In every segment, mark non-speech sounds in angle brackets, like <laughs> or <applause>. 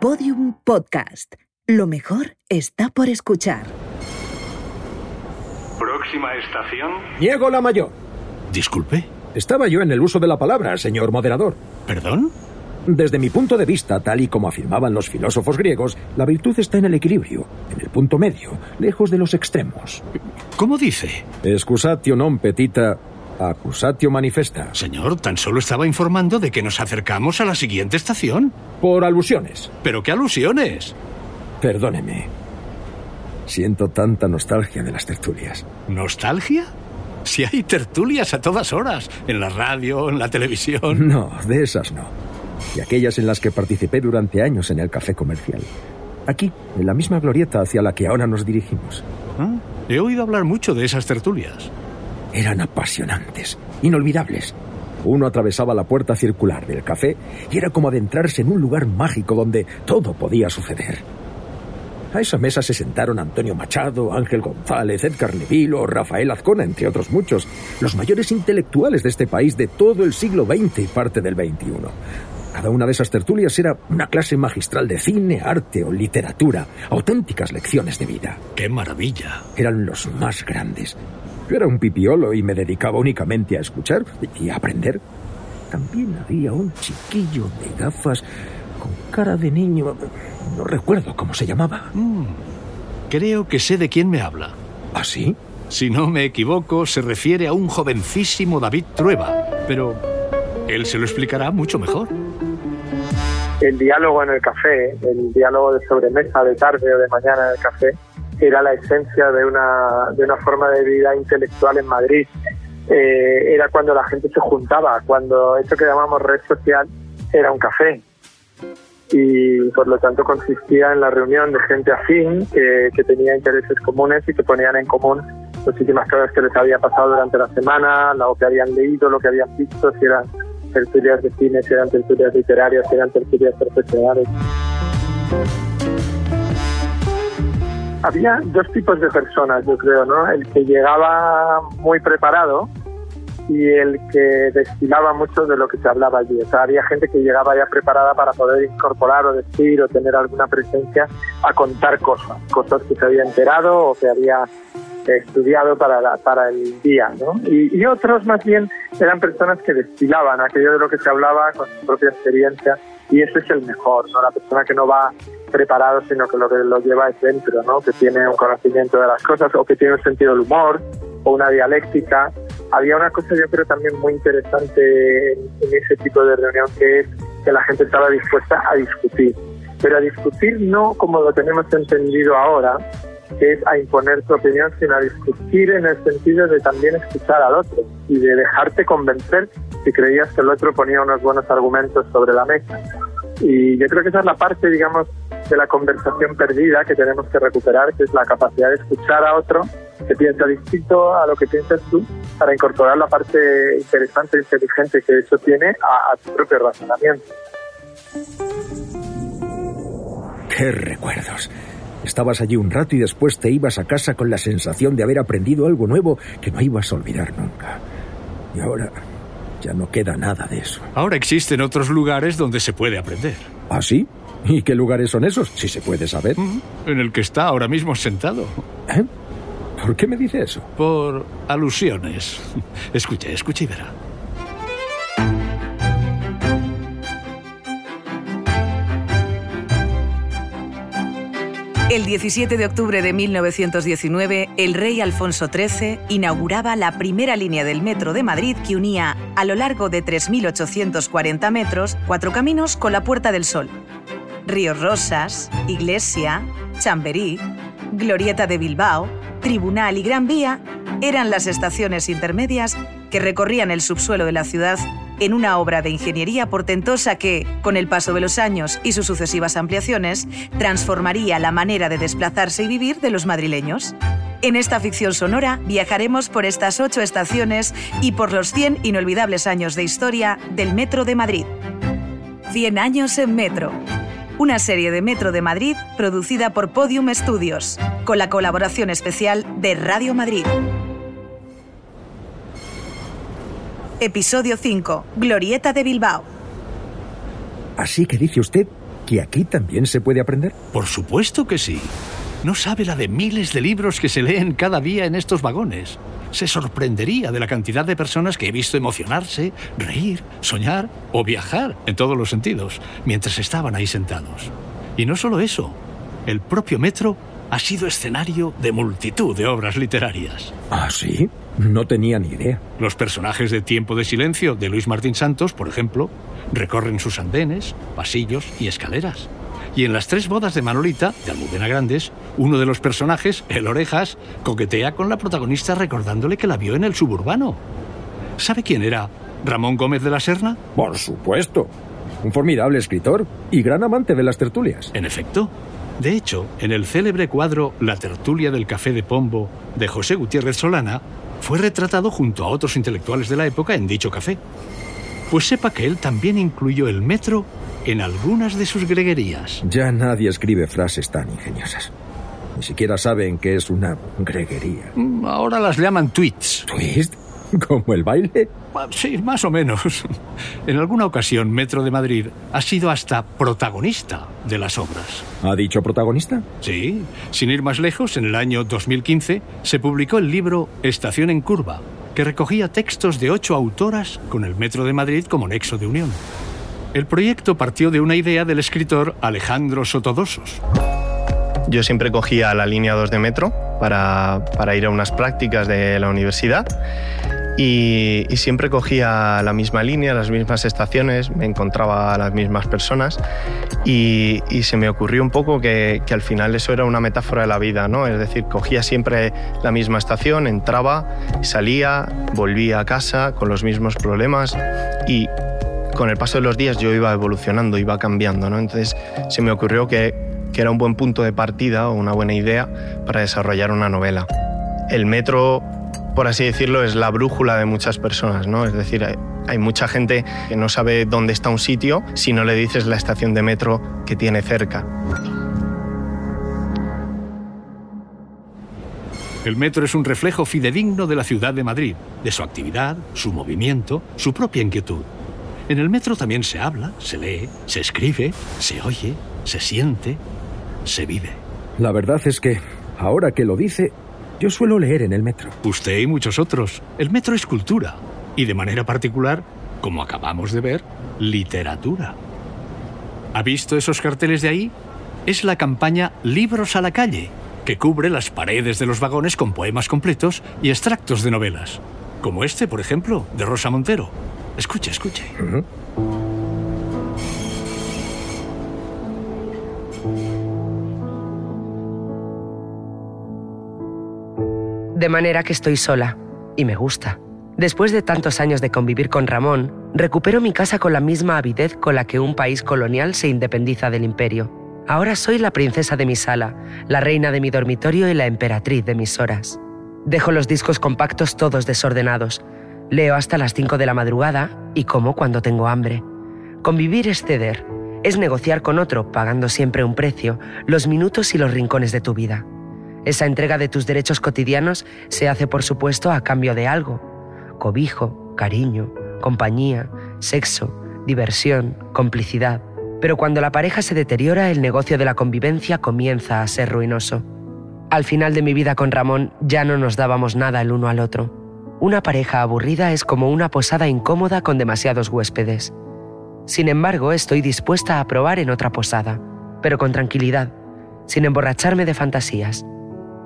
Podium Podcast. Lo mejor está por escuchar. Próxima estación. Niego la mayor. Disculpe. Estaba yo en el uso de la palabra, señor moderador. ¿Perdón? Desde mi punto de vista, tal y como afirmaban los filósofos griegos, la virtud está en el equilibrio, en el punto medio, lejos de los extremos. ¿Cómo dice? Excusatio non petita, accusatio manifesta. Señor, tan solo estaba informando de que nos acercamos a la siguiente estación. Por alusiones. ¿Pero qué alusiones? Perdóneme. Siento tanta nostalgia de las tertulias. ¿Nostalgia? Si hay tertulias a todas horas, en la radio, en la televisión. No, de esas no. Y aquellas en las que participé durante años en el café comercial. Aquí, en la misma glorieta hacia la que ahora nos dirigimos. Ah, he oído hablar mucho de esas tertulias. Eran apasionantes, inolvidables. Uno atravesaba la puerta circular del café y era como adentrarse en un lugar mágico donde todo podía suceder. A esa mesa se sentaron Antonio Machado, Ángel González, Edgar Neville o Rafael Azcona, entre otros muchos, los mayores intelectuales de este país de todo el siglo XX y parte del XXI. Cada una de esas tertulias era una clase magistral de cine, arte o literatura, auténticas lecciones de vida. ¡Qué maravilla! Eran los más grandes. Yo era un pipiolo y me dedicaba únicamente a escuchar y a aprender. También había un chiquillo de gafas con cara de niño. No recuerdo cómo se llamaba. Mm, creo que sé de quién me habla. ¿Ah, sí? Si no me equivoco, se refiere a un jovencísimo David Trueba, pero él se lo explicará mucho mejor. El diálogo en el café, el diálogo de sobremesa, de tarde o de mañana en el café, era la esencia de una, de una forma de vida intelectual en Madrid. Eh, era cuando la gente se juntaba, cuando eso que llamamos red social era un café. Y por lo tanto consistía en la reunión de gente afín que, que tenía intereses comunes y que ponían en común muchísimas cosas que les había pasado durante la semana, lo que habían leído, lo que habían visto, si eran tertulias de cine, si eran tertulias literarias, si eran tertulias profesionales. Había dos tipos de personas, yo creo, ¿no? El que llegaba muy preparado y el que destilaba mucho de lo que se hablaba allí. O sea, había gente que llegaba ya preparada para poder incorporar o decir o tener alguna presencia a contar cosas, cosas que se había enterado o que había estudiado para, la, para el día, ¿no? Y, y, otros más bien eran personas que destilaban aquello de lo que se hablaba con su propia experiencia y ese es el mejor, ¿no? La persona que no va preparado, sino que lo que lo lleva es dentro, ¿no? Que tiene un conocimiento de las cosas o que tiene un sentido del humor o una dialéctica. Había una cosa yo creo también muy interesante en, en ese tipo de reunión que es que la gente estaba dispuesta a discutir, pero a discutir no como lo tenemos entendido ahora, que es a imponer tu opinión, sino a discutir en el sentido de también escuchar al otro y de dejarte convencer si creías que el otro ponía unos buenos argumentos sobre la mesa. Y yo creo que esa es la parte, digamos, de la conversación perdida que tenemos que recuperar, que es la capacidad de escuchar a otro que piensa distinto a lo que piensas tú para incorporar la parte interesante e inteligente que eso tiene a, a tu propio razonamiento. ¡Qué recuerdos! Estabas allí un rato y después te ibas a casa con la sensación de haber aprendido algo nuevo que no ibas a olvidar nunca. Y ahora ya no queda nada de eso. Ahora existen otros lugares donde se puede aprender. ¿Ah, sí? ¿Y qué lugares son esos? Si se puede saber. En el que está ahora mismo sentado. ¿Eh? ¿Por qué me dice eso? Por alusiones. Escuche, escuche y verá. El 17 de octubre de 1919, el rey Alfonso XIII inauguraba la primera línea del metro de Madrid que unía, a lo largo de 3.840 metros, cuatro caminos con la Puerta del Sol. Ríos Rosas, Iglesia, Chamberí, Glorieta de Bilbao, Tribunal y Gran Vía eran las estaciones intermedias que recorrían el subsuelo de la ciudad en una obra de ingeniería portentosa que, con el paso de los años y sus sucesivas ampliaciones, transformaría la manera de desplazarse y vivir de los madrileños. En esta ficción sonora viajaremos por estas ocho estaciones y por los 100 inolvidables años de historia del Metro de Madrid. 100 años en Metro. Una serie de Metro de Madrid producida por Podium Studios, con la colaboración especial de Radio Madrid. Episodio 5. Glorieta de Bilbao. Así que dice usted que aquí también se puede aprender? Por supuesto que sí. No sabe la de miles de libros que se leen cada día en estos vagones. Se sorprendería de la cantidad de personas que he visto emocionarse, reír, soñar o viajar en todos los sentidos mientras estaban ahí sentados. Y no solo eso, el propio metro ha sido escenario de multitud de obras literarias. ¿Ah, sí? No tenía ni idea. Los personajes de Tiempo de Silencio de Luis Martín Santos, por ejemplo, recorren sus andenes, pasillos y escaleras. Y en las tres bodas de Manolita, de Almudena Grandes, uno de los personajes, el Orejas, coquetea con la protagonista recordándole que la vio en el suburbano. ¿Sabe quién era Ramón Gómez de la Serna? Por supuesto. Un formidable escritor y gran amante de las tertulias. En efecto. De hecho, en el célebre cuadro La tertulia del café de Pombo de José Gutiérrez Solana, fue retratado junto a otros intelectuales de la época en dicho café. Pues sepa que él también incluyó el metro en algunas de sus greguerías. Ya nadie escribe frases tan ingeniosas. Ni siquiera saben qué es una greguería. Mm, Ahora las llaman tweets. ¿Twist? ¿Como el baile? Ah, Sí, más o menos. <laughs> En alguna ocasión, Metro de Madrid ha sido hasta protagonista de las obras. ¿Ha dicho protagonista? Sí, sin ir más lejos, en el año 2015 se publicó el libro Estación en Curva, que recogía textos de ocho autoras con el Metro de Madrid como nexo de unión. El proyecto partió de una idea del escritor Alejandro Sotodosos. Yo siempre cogía la línea 2 de metro para, para ir a unas prácticas de la universidad y, siempre cogía la misma línea, las mismas estaciones, me encontraba a las mismas personas y, y se me ocurrió un poco que, que al final eso era una metáfora de la vida, ¿no? Es decir, cogía siempre la misma estación, entraba, salía, volvía a casa con los mismos problemas y con el paso de los días yo iba evolucionando, iba cambiando, ¿no? Entonces se me ocurrió que, que era un buen punto de partida o una buena idea para desarrollar una novela. El metro, por así decirlo, es la brújula de muchas personas, ¿no? Es decir, hay, mucha gente que no sabe dónde está un sitio si no le dices la estación de metro que tiene cerca. El metro es un reflejo fidedigno de la ciudad de Madrid, de su actividad, su movimiento, su propia inquietud. En el metro también se habla, se lee, se escribe, se oye, se siente, se vive. La verdad es que, ahora que lo dice, yo suelo leer en el metro. Usted y muchos otros. El metro es cultura. Y de manera particular, como acabamos de ver, literatura. ¿Ha visto esos carteles de ahí? Es la campaña Libros a la calle, que cubre las paredes de los vagones con poemas completos y extractos de novelas. Como este, por ejemplo, de Rosa Montero. Escuche, escuche. De manera que estoy sola. Y me gusta. Después de tantos años de convivir con Ramón, recupero mi casa con la misma avidez con la que un país colonial se independiza del imperio. Ahora soy la princesa de mi sala, la reina de mi dormitorio y la emperatriz de mis horas. Dejo los discos compactos todos desordenados. Leo hasta las 5 de la madrugada y como cuando tengo hambre. Convivir es ceder, es negociar con otro, pagando siempre un precio, los minutos y los rincones de tu vida. Esa entrega de tus derechos cotidianos se hace, por supuesto, a cambio de algo. Cobijo, cariño, compañía, sexo, diversión, complicidad. Pero cuando la pareja se deteriora, el negocio de la convivencia comienza a ser ruinoso. Al final de mi vida con Ramón ya no nos dábamos nada el uno al otro. Una pareja aburrida es como una posada incómoda con demasiados huéspedes. Sin embargo, estoy dispuesta a probar en otra posada, pero con tranquilidad, sin emborracharme de fantasías.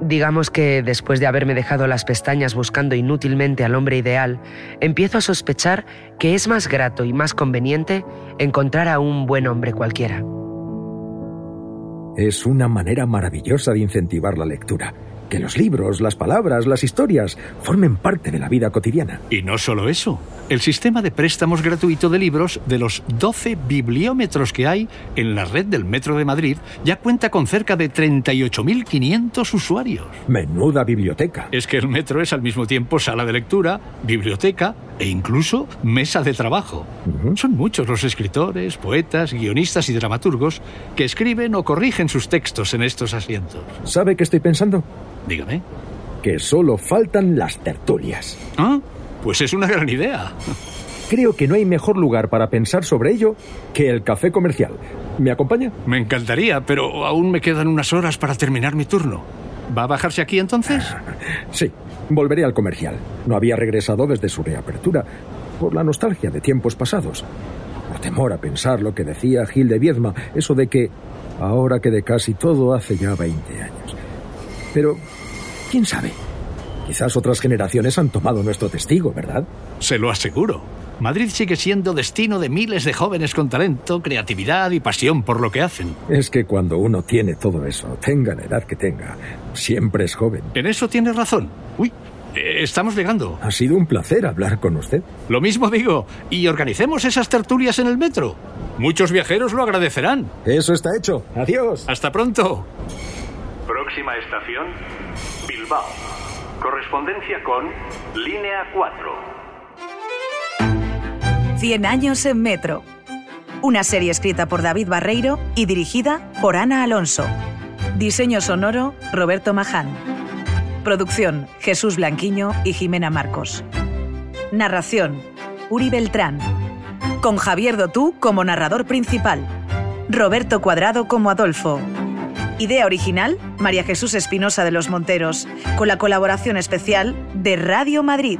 Digamos que después de haberme dejado las pestañas buscando inútilmente al hombre ideal, empiezo a sospechar que es más grato y más conveniente encontrar a un buen hombre cualquiera. Es una manera maravillosa de incentivar la lectura. Que los libros, las palabras, las historias formen parte de la vida cotidiana. Y no solo eso. El sistema de préstamos gratuito de libros de los 12 bibliómetros que hay en la red del Metro de Madrid ya cuenta con cerca de 38.500 usuarios. Menuda biblioteca. Es que el metro es al mismo tiempo sala de lectura, biblioteca e incluso mesa de trabajo. Son muchos los escritores, poetas, guionistas y dramaturgos que escriben o corrigen sus textos en estos asientos. ¿Sabe qué estoy pensando? Dígame. Que solo faltan las tertulias. Ah, pues es una gran idea. creo que no hay mejor lugar para pensar sobre ello que el café comercial. ¿Me acompaña? Me encantaría, pero aún me quedan unas horas para terminar mi turno. ¿Va a bajarse aquí entonces? <laughs> Sí, volveré al comercial. No había regresado desde su reapertura, por la nostalgia de tiempos pasados. Por temor a pensar lo que decía Gil de Viedma, eso de que ahora que de casi todo hace ya 20 años. Pero, ¿quién sabe? Quizás otras generaciones han tomado nuestro testigo, ¿verdad? Se lo aseguro. Madrid sigue siendo destino de miles de jóvenes con talento, creatividad y pasión por lo que hacen. Es que cuando uno tiene todo eso, tenga la edad que tenga, siempre es joven. En eso tiene razón. Uy, eh, estamos llegando. Ha sido un placer hablar con usted. Lo mismo digo. Y organicemos esas tertulias en el metro. Muchos viajeros lo agradecerán. Eso está hecho. Adiós. Hasta pronto. Próxima estación, Bilbao. Correspondencia con Línea 4. 100 años en Metro. Una serie escrita por David Barreiro y dirigida por Ana Alonso. Diseño sonoro, Roberto Maján. Producción, Jesús Blanquiño y Jimena Marcos. Narración, Uri Beltrán. Con Javier Dotú como narrador principal. Roberto Cuadrado como Adolfo. Idea original, María Jesús Espinosa de los Monteros, con la colaboración especial de Radio Madrid.